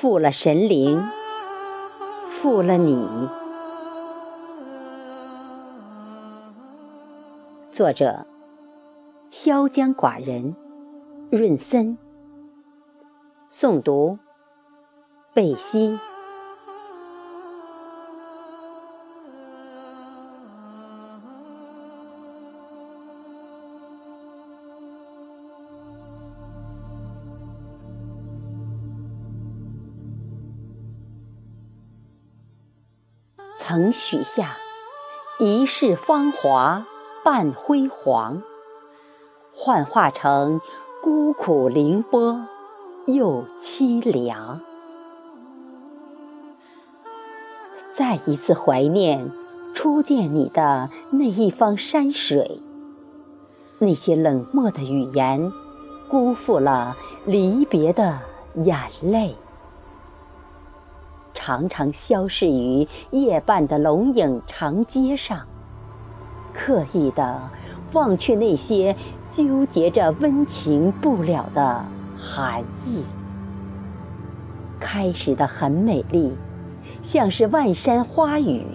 负了神灵，负了你。作者：萧江寡人，润森。诵读：贝西。曾许下一世芳华半辉煌，幻化成孤苦凌波又凄凉。再一次怀念初见你的那一方山水，那些冷漠的语言，辜负了离别的眼泪。常常消逝于夜半的龙影长街上，刻意的忘却那些纠结着温情不了的寒意。开始的很美丽，像是万山花雨。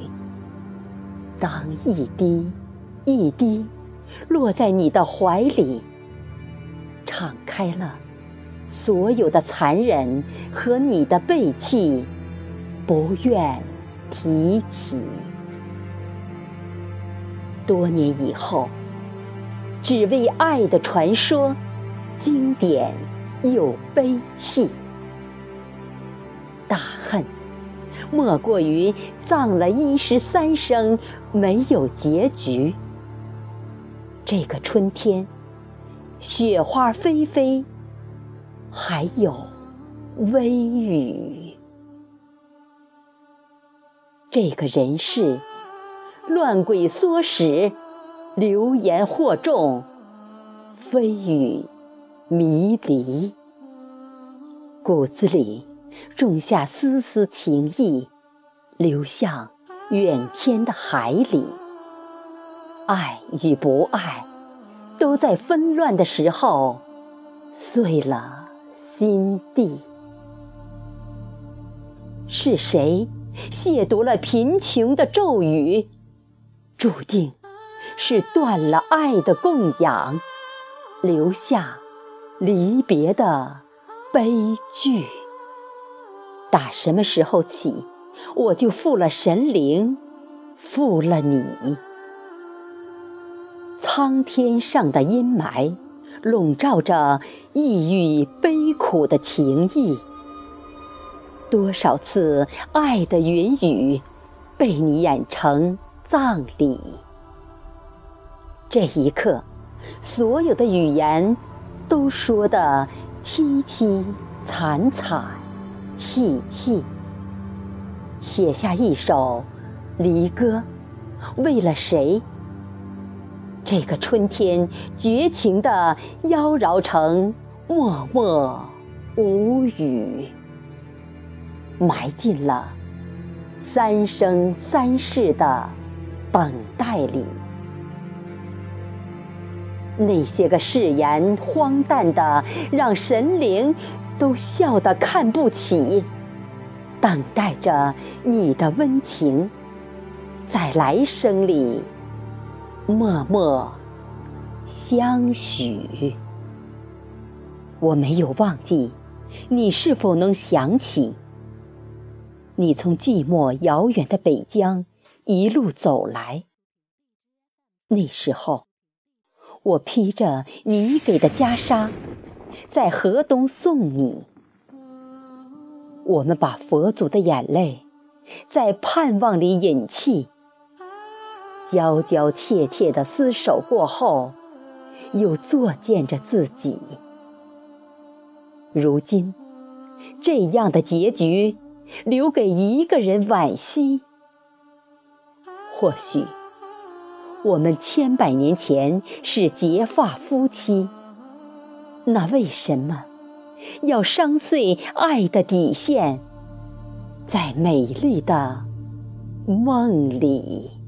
当一滴一滴落在你的怀里，敞开了所有的残忍和你的背弃。不愿提起。多年以后，只为爱的传说，经典又悲泣。大恨，莫过于葬了一十三生，没有结局。这个春天，雪花飞飞，还有微雨。这个人世，乱鬼唆使，流言惑众，蜚语迷离。骨子里种下丝丝情意，流向远天的海里。爱与不爱，都在纷乱的时候碎了心地。是谁？亵渎了贫穷的咒语，注定是断了爱的供养，留下离别的悲剧。打什么时候起，我就负了神灵，负了你。苍天上的阴霾，笼罩着抑郁悲苦的情意。多少次爱的云雨，被你演成葬礼。这一刻，所有的语言都说的凄凄惨惨戚戚。写下一首离歌，为了谁？这个春天，绝情的妖娆成默默无语。埋进了三生三世的等待里，那些个誓言荒诞的，让神灵都笑得看不起。等待着你的温情，在来生里默默相许。我没有忘记，你是否能想起？你从寂寞遥远的北疆一路走来，那时候，我披着你给的袈裟，在河东送你。我们把佛祖的眼泪，在盼望里饮泣。娇娇怯怯的厮守过后，又作践着自己。如今，这样的结局。留给一个人惋惜。或许，我们千百年前是结发夫妻，那为什么要伤碎爱的底线，在美丽的梦里？